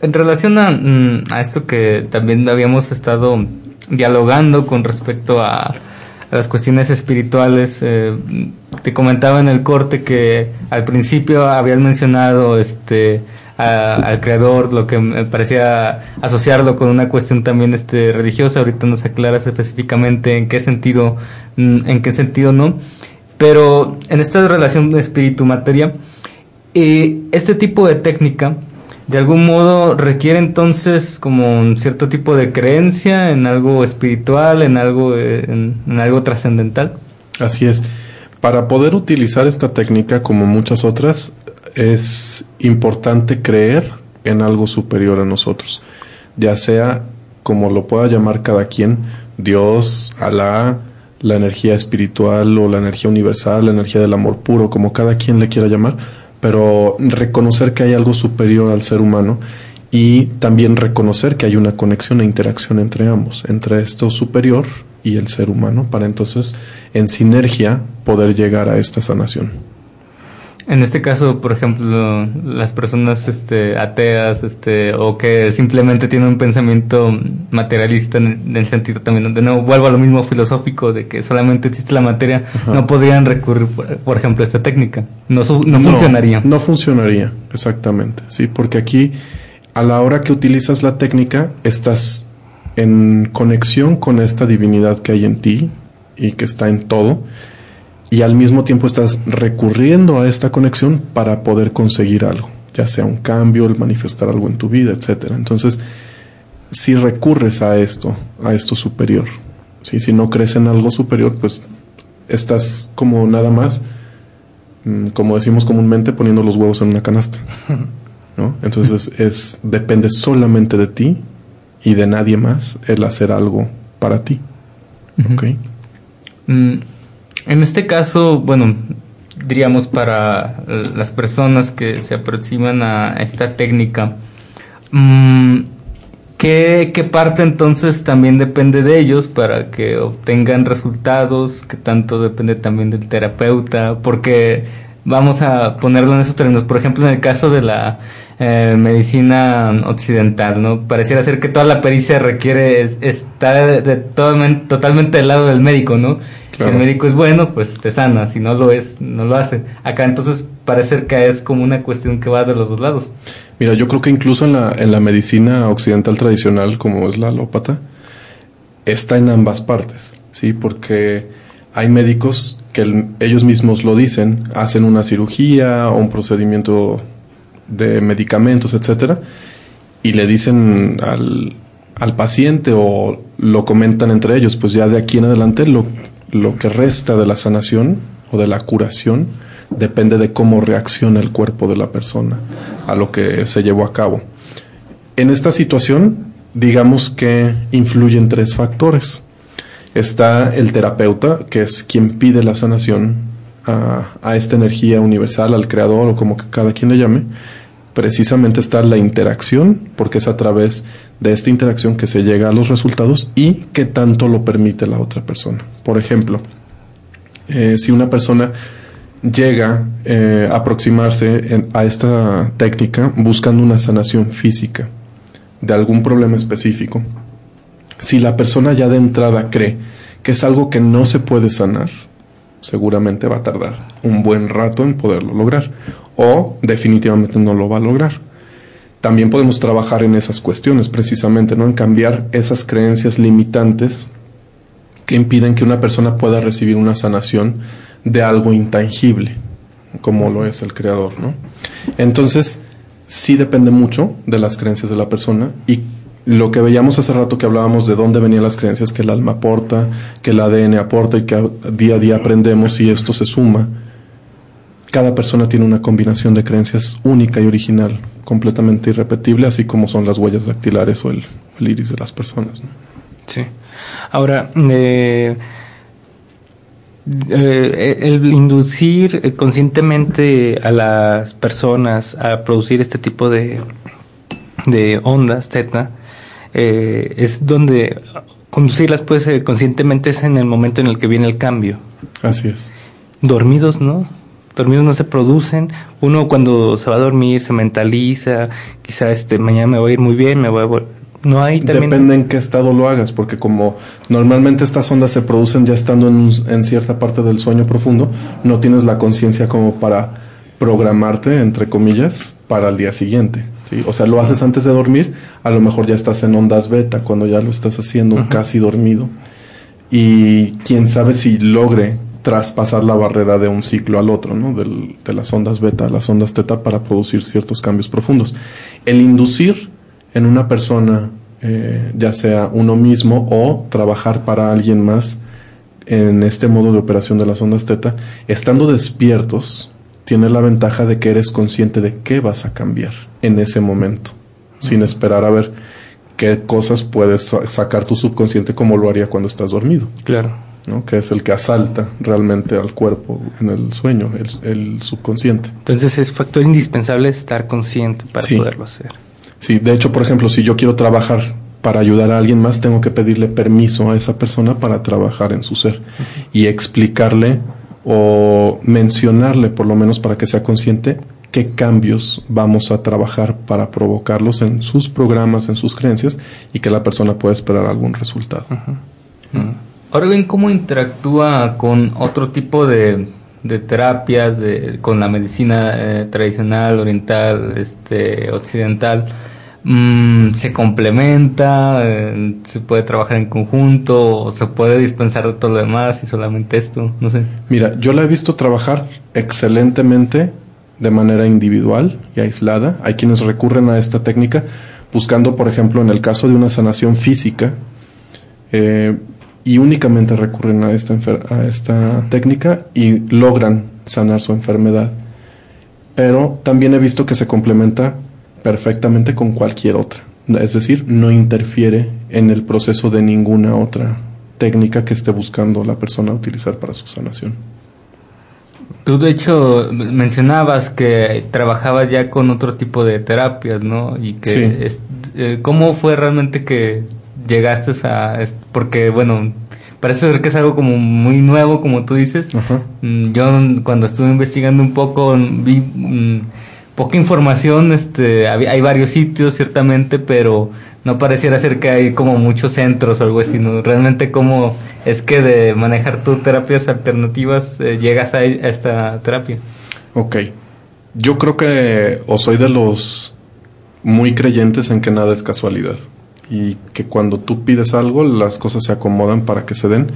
en relación a, mm, a, esto que también habíamos estado dialogando con respecto a las cuestiones espirituales. Eh, te comentaba en el corte que al principio habías mencionado este al creador, lo que me parecía asociarlo con una cuestión también este religiosa. Ahorita nos aclaras específicamente en qué sentido, mm, en qué sentido no. Pero en esta relación espíritu-materia, eh, este tipo de técnica de algún modo requiere entonces como un cierto tipo de creencia en algo espiritual, en algo, en, algo trascendental. Así es. Para poder utilizar esta técnica, como muchas otras, es importante creer en algo superior a nosotros, ya sea como lo pueda llamar cada quien, Dios, Alá, la energía espiritual o la energía universal, la energía del amor puro, como cada quien le quiera llamar, pero reconocer que hay algo superior al ser humano y también reconocer que hay una conexión e interacción entre ambos, entre esto superior y el ser humano, para entonces en sinergia poder llegar a esta sanación. En este caso, por ejemplo, las personas este, ateas este, o que simplemente tienen un pensamiento materialista en, el sentido también, donde no vuelvo a lo mismo filosófico de que solamente existe la materia, no podrían recurrir, por, ejemplo, a esta técnica. No, no, funcionaría. No funcionaría, exactamente, sí, porque aquí a la hora que utilizas la técnica, estás en conexión con esta divinidad que hay en ti y que está en todo, y al mismo tiempo estás recurriendo a esta conexión para poder conseguir algo, ya sea un cambio, el manifestar algo en tu vida, etcétera. Entonces, si recurres a esto, a esto superior, ¿sí? si no crees en algo superior, pues estás como nada más, mm, como decimos comúnmente, poniendo los huevos en una canasta. ¿no? Entonces es depende solamente de ti y de nadie más el hacer algo para ti. ¿ok? Mm, en este caso, bueno, diríamos para las personas que se aproximan a esta técnica, mm, ¿qué, ¿qué, parte entonces también depende de ellos para que obtengan resultados? ¿Qué tanto depende también del terapeuta? Porque vamos a ponerlo en esos términos. Por ejemplo, en el caso de la eh, medicina occidental, ¿no? Pareciera ser que toda la pericia requiere estar de, totalmente del lado del médico, ¿no? Si el médico es bueno, pues te sana, si no lo es, no lo hace. Acá entonces parece que es como una cuestión que va de los dos lados. Mira, yo creo que incluso en la, en la medicina occidental tradicional, como es la alópata, está en ambas partes, ¿sí? Porque hay médicos que ellos mismos lo dicen, hacen una cirugía o un procedimiento de medicamentos, etcétera, y le dicen al, al paciente o lo comentan entre ellos, pues ya de aquí en adelante lo, lo que resta de la sanación o de la curación depende de cómo reacciona el cuerpo de la persona a lo que se llevó a cabo. En esta situación, digamos que influyen tres factores. Está el terapeuta, que es quien pide la sanación a, esta energía universal, al creador o como que cada quien le llame. Precisamente está la interacción, porque es a través de esta interacción que se llega a los resultados y que tanto lo permite la otra persona. Por ejemplo, eh, si una persona llega eh, a aproximarse a esta técnica buscando una sanación física de algún problema específico, si la persona ya de entrada cree que es algo que no se puede sanar, seguramente va a tardar un buen rato en poderlo lograr o definitivamente no lo va a lograr. También podemos trabajar en esas cuestiones precisamente, ¿no? En cambiar esas creencias limitantes que impiden que una persona pueda recibir una sanación de algo intangible, como lo es el creador, ¿no? Entonces, sí depende mucho de las creencias de la persona y lo que veíamos hace rato que hablábamos de dónde venían las creencias que el alma aporta, que el ADN aporta y que día a día aprendemos y esto se suma. Cada persona tiene una combinación de creencias única y original, completamente irrepetible, así como son las huellas dactilares o el, iris de las personas. Sí. Ahora, eh, eh, el inducir conscientemente a las personas a producir este tipo de, de ondas teta eh, es donde conducirlas pues eh, conscientemente es en el momento en el que viene el cambio. Así es. Dormidos, ¿no? Dormidos no se producen. Uno cuando se va a dormir se mentaliza, quizá este mañana me voy a ir muy bien, me voy a no hay también... Depende en qué estado lo hagas, porque como normalmente estas ondas se producen ya estando en, en cierta parte del sueño profundo, no tienes la conciencia como para programarte, entre comillas, para el día siguiente. ¿sí? O sea, lo haces antes de dormir, a lo mejor ya estás en ondas beta cuando ya lo estás haciendo casi dormido. Y quién sabe si logre traspasar la barrera de un ciclo al otro, ¿no? Del, de las ondas beta a las ondas teta para producir ciertos cambios profundos. El inducir en una persona, eh, ya sea uno mismo o trabajar para alguien más en este modo de operación de las ondas teta, estando despiertos, tiene la ventaja de que eres consciente de qué vas a cambiar en ese momento, sin esperar a ver qué cosas puedes sacar tu subconsciente como lo haría cuando estás dormido. Claro. ¿no? que es el que asalta realmente al cuerpo en el sueño, el, el subconsciente. Entonces es factor indispensable estar consciente para sí. poderlo hacer. Sí, de hecho, por ejemplo, si yo quiero trabajar para ayudar a alguien más, tengo que pedirle permiso a esa persona para trabajar en su ser uh -huh. y explicarle o mencionarle, por lo menos para que sea consciente, qué cambios vamos a trabajar para provocarlos en sus programas, en sus creencias y que la persona pueda esperar algún resultado. -huh. Ahora bien, ¿cómo interactúa con otro tipo de, de terapias, de, con la medicina eh, tradicional, oriental, este, occidental? Mm, se complementa, eh, se puede trabajar en conjunto, o se puede dispensar de todo lo demás y solamente esto, no sé. Mira, yo la he visto trabajar excelentemente de manera individual y aislada. Hay quienes recurren a esta técnica buscando, por ejemplo, en el caso de una sanación física, eh, y únicamente recurren a esta, a esta técnica y logran sanar su enfermedad. Pero también he visto que se complementa perfectamente con cualquier otra. Es decir, no interfiere en el proceso de ninguna otra técnica que esté buscando la persona utilizar para su sanación. Tú de hecho mencionabas que trabajabas ya con otro tipo de terapias, ¿no? Y que eh, cómo fue realmente que llegaste a porque bueno parece ser que es algo como muy nuevo como tú dices. Mm, yo cuando estuve investigando un poco vi mm, poca información, este hay varios sitios ciertamente, pero no pareciera ser que hay como muchos centros o algo así. Realmente cómo es que de manejar tus terapias alternativas eh, llegas a, esta terapia. Ok. Yo creo que o soy de los muy creyentes en que nada es casualidad y que cuando tú pides algo las cosas se acomodan para que se den.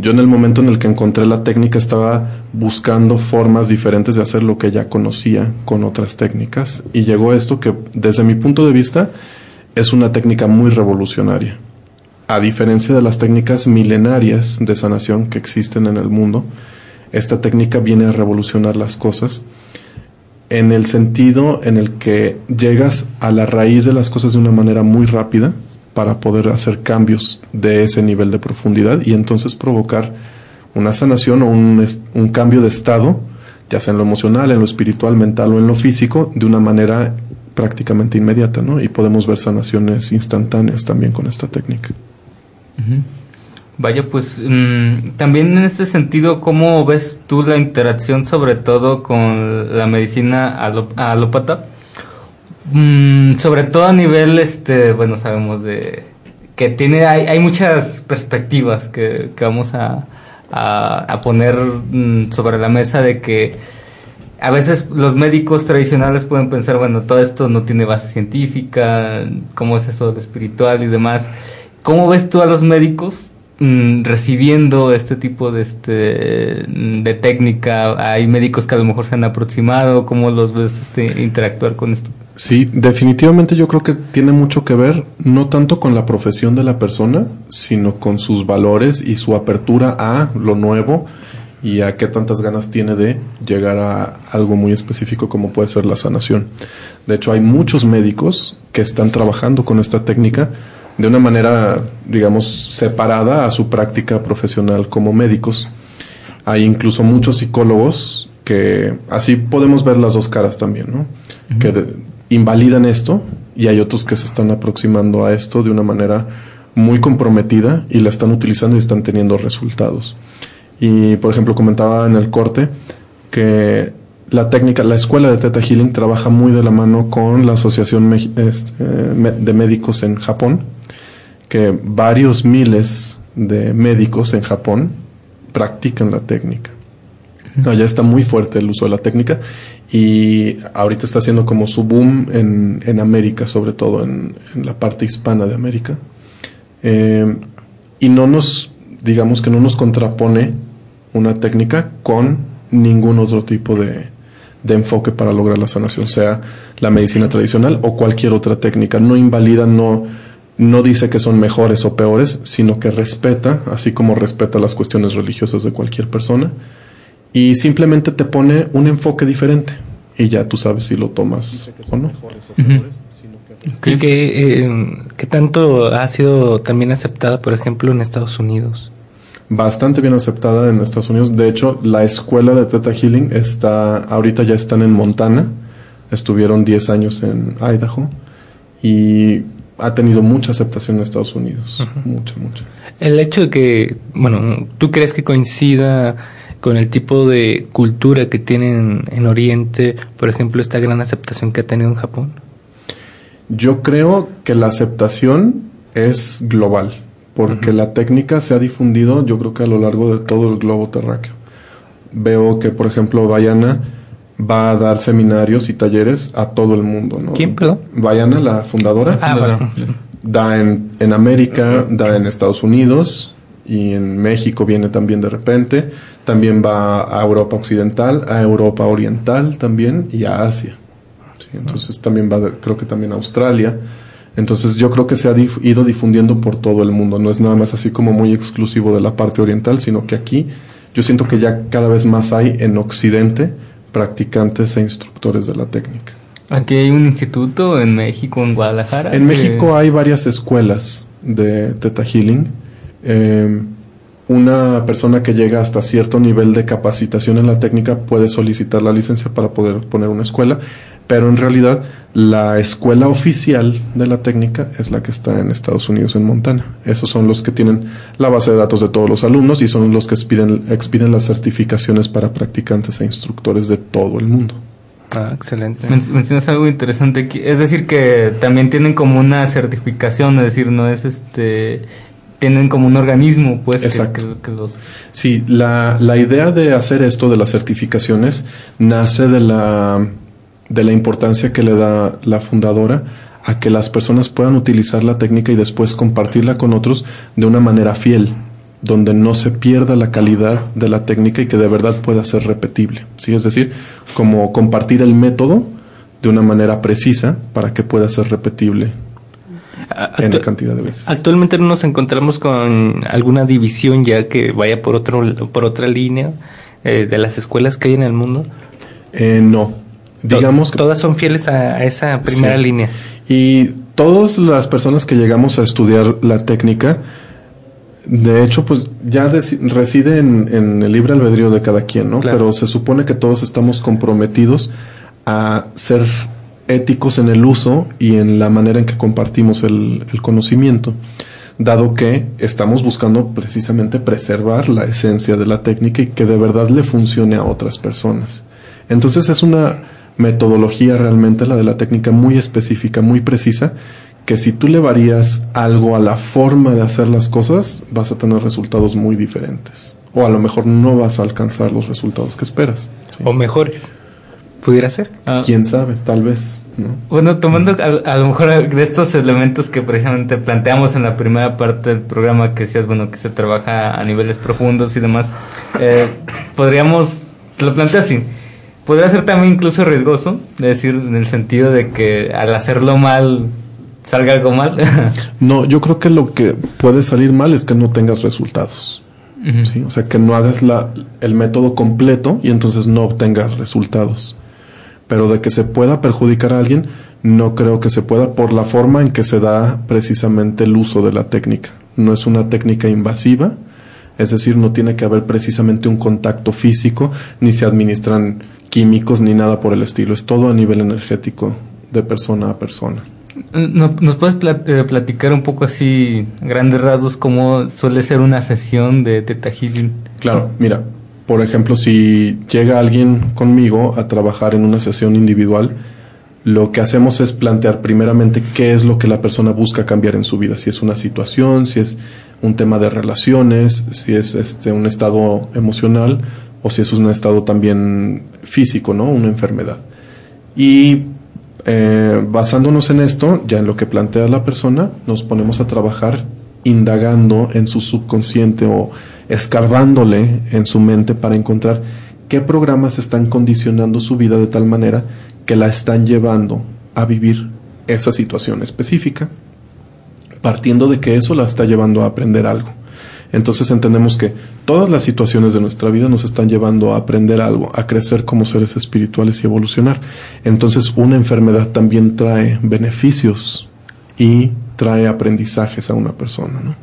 Yo en el momento en el que encontré la técnica estaba buscando formas diferentes de hacer lo que ya conocía con otras técnicas y llegó esto que desde mi punto de vista es una técnica muy revolucionaria. A diferencia de las técnicas milenarias de sanación que existen en el mundo, esta técnica viene a revolucionar las cosas en el sentido en el que llegas a la raíz de las cosas de una manera muy rápida para poder hacer cambios de ese nivel de profundidad y entonces provocar una sanación o un, un cambio de estado, ya sea en lo emocional, en lo espiritual, mental o en lo físico, de una manera prácticamente inmediata, ¿no? Y podemos ver sanaciones instantáneas también con esta técnica. Vaya, pues mm, también en este sentido, ¿cómo ves tú la interacción sobre todo con la medicina alópata? Mm, sobre todo a nivel, este, bueno, sabemos de que tiene, hay, hay muchas perspectivas que, vamos a, poner mm, sobre la mesa de que a veces los médicos tradicionales pueden pensar, bueno, todo esto no tiene base científica, cómo es eso de espiritual y demás. ¿Cómo ves tú a los médicos mm, recibiendo este tipo de, este, de técnica? ¿Hay médicos que a lo mejor se han aproximado? ¿Cómo los ves este, interactuar con esto? Sí, definitivamente yo creo que tiene mucho que ver no tanto con la profesión de la persona, sino con sus valores y su apertura a lo nuevo y a qué tantas ganas tiene de llegar a algo muy específico como puede ser la sanación. De hecho, hay muchos médicos que están trabajando con esta técnica de una manera, digamos, separada a su práctica profesional como médicos. Hay incluso muchos psicólogos que así podemos ver las dos caras también, ¿no? Que invalidan esto y hay otros que se están aproximando a esto de una manera muy comprometida y la están utilizando y están teniendo resultados. Y, por ejemplo, comentaba en el corte que la técnica, la escuela de Theta Healing trabaja muy de la mano con la Asociación este, de Médicos en Japón, que varios miles de médicos en Japón practican la técnica. Ya está muy fuerte el uso de la técnica y ahorita está haciendo como su boom en, en América, sobre todo en, la parte hispana de América. Eh, y no nos, digamos que no nos contrapone una técnica con ningún otro tipo de, enfoque para lograr la sanación, sea la medicina tradicional o cualquier otra técnica. No invalida, no, no dice que son mejores o peores, sino que respeta, así como respeta las cuestiones religiosas de cualquier persona, y simplemente te pone un enfoque diferente y ya tú sabes si lo tomas o no. ¿Qué, eh, ¿Qué tanto ha sido también aceptada, por ejemplo, en Estados Unidos? bastante bien aceptada en Estados Unidos. De hecho, la escuela de Theta Healing está, ahorita ya están en Montana. Estuvieron 10 años en Idaho y ha tenido mucha aceptación en Estados Unidos. Mucha, mucha. El hecho de que, bueno, ¿tú crees que coincida con el tipo de cultura que tienen en Oriente, por ejemplo, esta gran aceptación que ha tenido en Japón? Yo creo que la aceptación es global porque la técnica se ha difundido yo creo que a lo largo de todo el globo terráqueo. Veo que, por ejemplo, Bayana va a dar seminarios y talleres a todo el mundo. ¿no? ¿Quién, perdón? Vayana, la fundadora, Ah, bueno. da en, en América, da en Estados Unidos y en México viene también de repente. También va a Europa Occidental, a Europa Oriental también y a Asia. Sí, entonces también va, creo que también a Australia. Entonces yo creo que se ha dif- ido difundiendo por todo el mundo. No es nada más así como muy exclusivo de la parte oriental, sino que aquí yo siento que ya cada vez más hay en Occidente practicantes e instructores de la técnica. Aquí hay un instituto en México, en Guadalajara. En que- México hay varias escuelas de Theta Healing. Eh, una persona que llega hasta cierto nivel de capacitación en la técnica puede solicitar la licencia para poder poner una escuela, pero en realidad la escuela oficial de la técnica es la que está en Estados Unidos, en Montana. Esos son los que tienen la base de datos de todos los alumnos y son los que expiden, expiden las certificaciones para practicantes e instructores de todo el mundo. Ah, excelente. Men- mencionas algo interesante aquí. Es decir, que también tienen como una certificación, es decir, no es este. Tienen como un organismo, pues, que- Exacto. que, que los. Sí, la, la idea de hacer esto de las certificaciones nace de la, de la importancia que le da la fundadora a que las personas puedan utilizar la técnica y después compartirla con otros de una manera fiel, donde no se pierda la calidad de la técnica y que de verdad pueda ser repetible. ¿sí? Es decir, como compartir el método de una manera precisa para que pueda ser repetible en cantidad de veces. Actualmente no nos encontramos con alguna división ya que vaya por otro por otra línea eh, de las escuelas que hay en el mundo. Eh, no. Digamos que todas son fieles a, a esa primera Sí. línea. Y todas las personas que llegamos a estudiar la técnica, de hecho, pues ya reside en, en el libre albedrío de cada quien, ¿no? Claro. Pero se supone que todos estamos comprometidos a ser éticos en el uso y en la manera en que compartimos el, conocimiento, dado que estamos buscando precisamente preservar la esencia de la técnica y que de verdad le funcione a otras personas. Entonces es una metodología realmente la de la técnica muy específica, muy precisa, que si tú le varías algo a la forma de hacer las cosas, vas a tener resultados muy diferentes. O a lo mejor no vas a alcanzar los resultados que esperas. O mejores. Pudiera ser. Ah, Quién sabe, tal vez. ¿no? Bueno, tomando a, a lo mejor de estos elementos que precisamente planteamos en la primera parte del programa, que decías, bueno, que se trabaja a niveles profundos y demás, eh, podríamos, te lo planteo así, podría ser también incluso riesgoso, es decir, en el sentido de que al hacerlo mal salga algo mal. No, yo creo que lo que puede salir mal es que no tengas resultados. O sea, que no hagas la, el método completo y entonces no obtengas resultados. Pero de que se pueda perjudicar a alguien, no creo que se pueda por la forma en que se da precisamente el uso de la técnica. No es una técnica invasiva, es decir, no tiene que haber precisamente un contacto físico, ni se administran químicos ni nada por el estilo. Es todo a nivel energético, de persona a persona. No- ¿Nos puedes eh, platicar un poco así, grandes rasgos, cómo suele ser una sesión de Teta Healing? Claro, mira, por ejemplo, si llega alguien conmigo a trabajar en una sesión individual, lo que hacemos es plantear primeramente qué es lo que la persona busca cambiar en su vida, si es una situación, si es un tema de relaciones, si es este un estado emocional o si es un estado también físico, ¿no? Una enfermedad. Y eh, basándonos en esto, ya en lo que plantea la persona, nos ponemos a trabajar indagando en su subconsciente o escarbándole en su mente para encontrar qué programas están condicionando su vida de tal manera que la están llevando a vivir esa situación específica, partiendo de que eso la está llevando a aprender algo. Entonces entendemos que todas las situaciones de nuestra vida nos están llevando a aprender algo, a crecer como seres espirituales y evolucionar. Entonces una enfermedad también trae beneficios y trae aprendizajes a una persona. ¿no?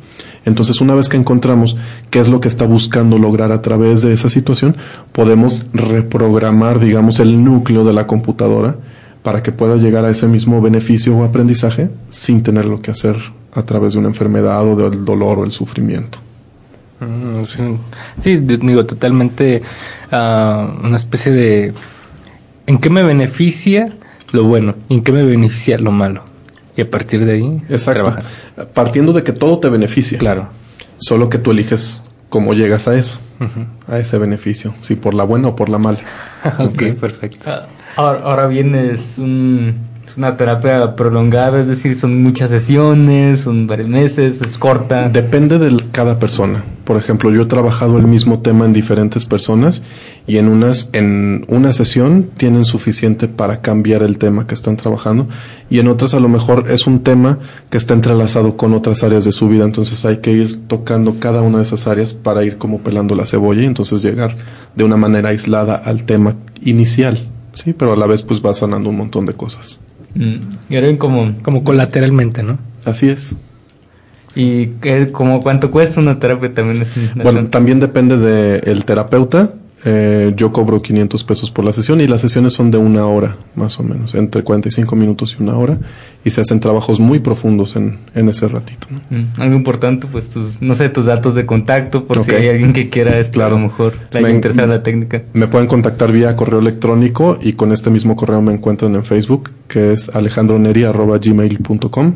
Entonces una vez que encontramos qué es lo que está buscando lograr a través de esa situación, podemos reprogramar, digamos, el núcleo de la computadora para que pueda llegar a ese mismo beneficio o aprendizaje sin tener lo que hacer a través de una enfermedad o del dolor o el sufrimiento. Mm, sí, digo, totalmente ah, una especie de... ¿En qué me beneficia lo bueno? ¿Y en qué me beneficia lo malo? Y a partir de ahí Exacto. trabajar. Partiendo de que todo te beneficia. Claro. Solo que tú eliges cómo llegas a eso, a ese beneficio, si por la buena o por la mala. ok, perfecto. Ah, Ahora, ahora bien, es, un- una terapia prolongada, es decir, son muchas sesiones, son varios meses, es corta. Depende de cada persona. Por ejemplo, yo he trabajado el mismo tema en diferentes personas y en unas, en una sesión tienen suficiente para cambiar el tema que están trabajando y en otras a lo mejor es un tema que está entrelazado con otras áreas de su vida. Entonces hay que ir tocando cada una de esas áreas para ir como pelando la cebolla y entonces llegar de una manera aislada al tema inicial. Sí, pero a la vez pues va sanando un montón de cosas. Mm, Y ahora bien, como, Como colateralmente, ¿no? Así es. y qué, como cuánto cuesta una terapia también es Bueno, también depende del terapeuta. Eh, yo cobro 500 pesos por la sesión y las sesiones son de una hora, más o menos, entre 45 minutos y una hora. Y se hacen trabajos muy profundos en, en ese ratito. ¿no? Mm, Algo importante, pues tus, no sé, tus datos de contacto, por Ok. si hay alguien que quiera esto, Claro. a lo mejor le Me- haya interesado la técnica. Me pueden contactar vía correo electrónico y con este mismo correo me encuentran en Facebook, que es alejandroneri.gmail.com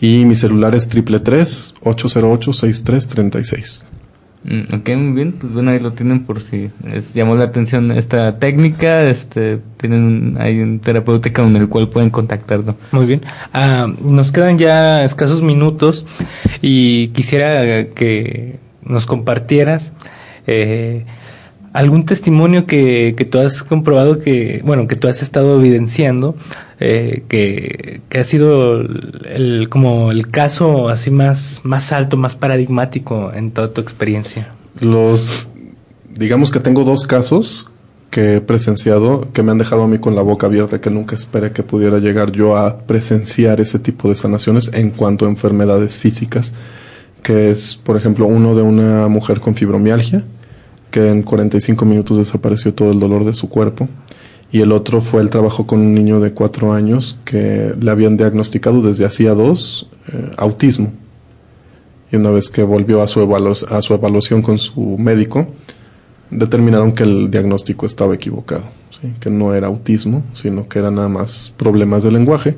y mi celular es triple tres 808 6336 Mm, ok, muy bien, pues bueno, ahí lo tienen por si les llamó la atención esta técnica, este, tienen un, hay un terapeuta con el cual pueden contactarlo. Muy bien. Ah, nos quedan ya escasos minutos y quisiera que nos compartieras eh, algún testimonio que, que tú has comprobado que, bueno, que tú has estado evidenciando, eh, que, que ha sido el, como el caso así más, más alto, más paradigmático en toda tu experiencia. Los, digamos que tengo dos casos que he presenciado que me han dejado a mí con la boca abierta, que nunca esperé que pudiera llegar yo a presenciar ese tipo de sanaciones en cuanto a enfermedades físicas, que es, por ejemplo, uno de una mujer con fibromialgia, que en 45 minutos desapareció todo el dolor de su cuerpo. Y el otro fue el trabajo con un niño de cuatro años que le habían diagnosticado desde hacía dos eh, autismo y una vez que volvió a su, a su evaluación con su médico, determinaron que el diagnóstico estaba equivocado, que no era autismo, sino que era nada más problemas de lenguaje.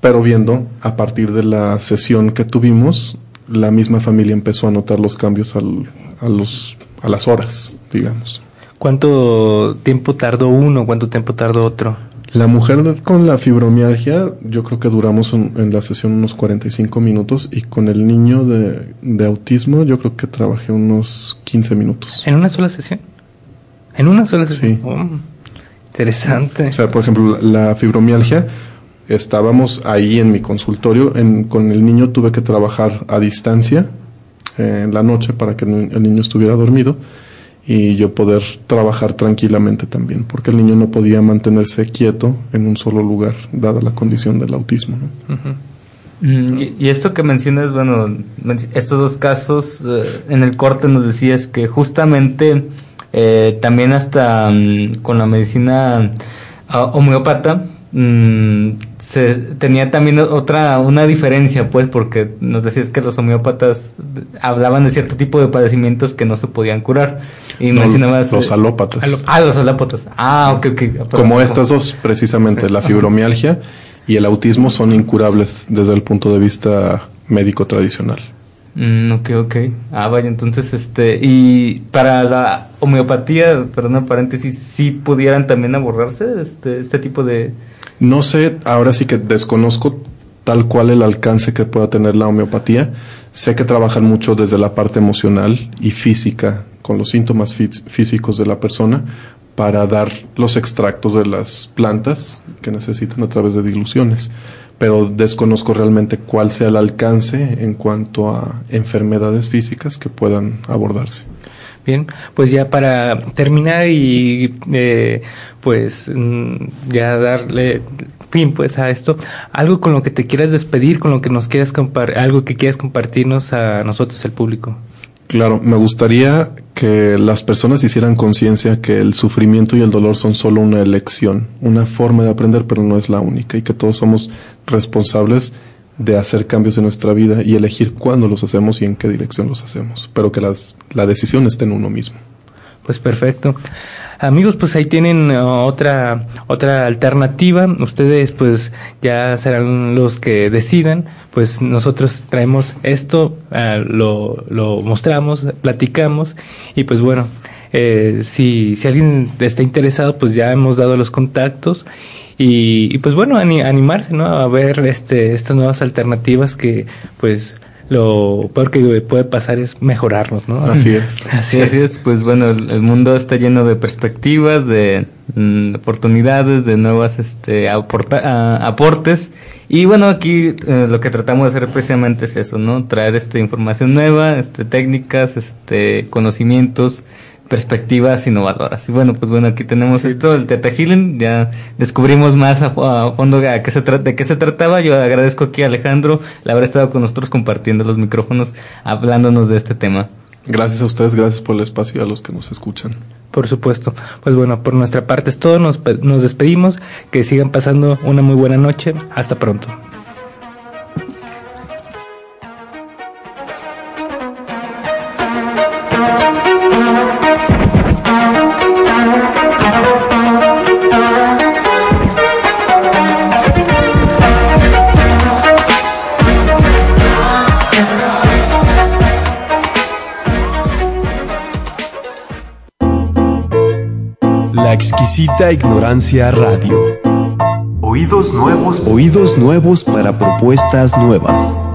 Pero viendo, a partir de la sesión que tuvimos, la misma familia empezó a notar los cambios al- a, los, a las horas, digamos. ¿Cuánto tiempo tardó uno? ¿Cuánto tiempo tardó otro? La mujer con la fibromialgia, yo creo que duramos en, en la sesión unos 45 minutos y con el niño de, de autismo, yo creo que trabajé unos 15 minutos. ¿En una sola sesión? ¿En una sola sesión? Sí. Oh, interesante. O sea, por ejemplo, la, la fibromialgia, estábamos ahí en mi consultorio, en, con el niño tuve que trabajar a distancia eh, en la noche para que el, ni- el niño estuviera dormido y yo poder trabajar tranquilamente también, porque el niño no podía mantenerse quieto en un solo lugar, dada la condición del autismo. Mm, Y, y esto que mencionas, bueno, estos dos casos, eh, en el corte nos decías que justamente eh, también hasta mm, con la medicina ah, homeópata mm, se tenía también otra una diferencia, pues, porque nos decías que los homeópatas hablaban de cierto tipo de padecimientos que no se podían curar y No, mencionabas los alópatas. ah, los alópatas. Ah, ok, ok. Ah, perdón. Como estas dos, precisamente, la fibromialgia y el autismo son incurables desde el punto de vista médico tradicional. Mm, ok, ok. Ah, vaya, entonces, este, y para la homeopatía, perdón, paréntesis, sí pudieran también abordarse este, este tipo de... No sé, ahora sí que desconozco tal cual el alcance que pueda tener la homeopatía. Sé que trabajan mucho desde la parte emocional y física, con los síntomas fí- físicos de la persona, para dar los extractos de las plantas que necesitan a través de diluciones. Pero desconozco realmente cuál sea el alcance en cuanto a enfermedades físicas que puedan abordarse. Bien, pues ya para terminar y eh, pues mm, ya darle fin pues a esto, algo con lo que te quieras despedir, con lo que nos quieras compartir, algo que quieras compartirnos a nosotros, el público. Claro, me gustaría que las personas hicieran conciencia que el sufrimiento y el dolor son solo una elección, una forma de aprender, pero no es la única, y que todos somos responsables de hacer cambios en nuestra vida y elegir cuándo los hacemos y en qué dirección los hacemos, pero que las, la decisión esté en uno mismo. Pues perfecto. amigos, pues ahí tienen uh, otra otra alternativa. Ustedes pues ya serán los que decidan. Pues nosotros traemos esto, uh, lo, lo mostramos, platicamos y pues bueno, eh, si, si alguien está interesado, pues ya hemos dado los contactos y, y pues bueno, ani- animarse, ¿no? A ver este, estas nuevas alternativas que pues lo peor que puede pasar es mejorarnos, ¿no? Así es. Así Sí, así es. Pues bueno, el, el mundo está lleno de perspectivas, de mm, oportunidades, de nuevas este, aporta- a- aportes. Y bueno, aquí eh, lo que tratamos de hacer precisamente es eso, ¿no? Traer este, información nueva, este, técnicas, este, conocimientos, perspectivas innovadoras. Y bueno, pues bueno, aquí tenemos esto, el Teta Healing. Ya descubrimos más a, fo- a fondo a qué se de qué se trataba. Yo agradezco aquí a Alejandro el haber estado con nosotros compartiendo los micrófonos, hablándonos de este tema. Gracias a ustedes, gracias por el espacio y a los que nos escuchan. Por supuesto. Pues bueno, por nuestra parte es todo. Nos despedimos. Que sigan pasando una muy buena noche. Hasta pronto. Exquisita ignorancia radio. Oídos nuevos Oídos nuevos para propuestas nuevas.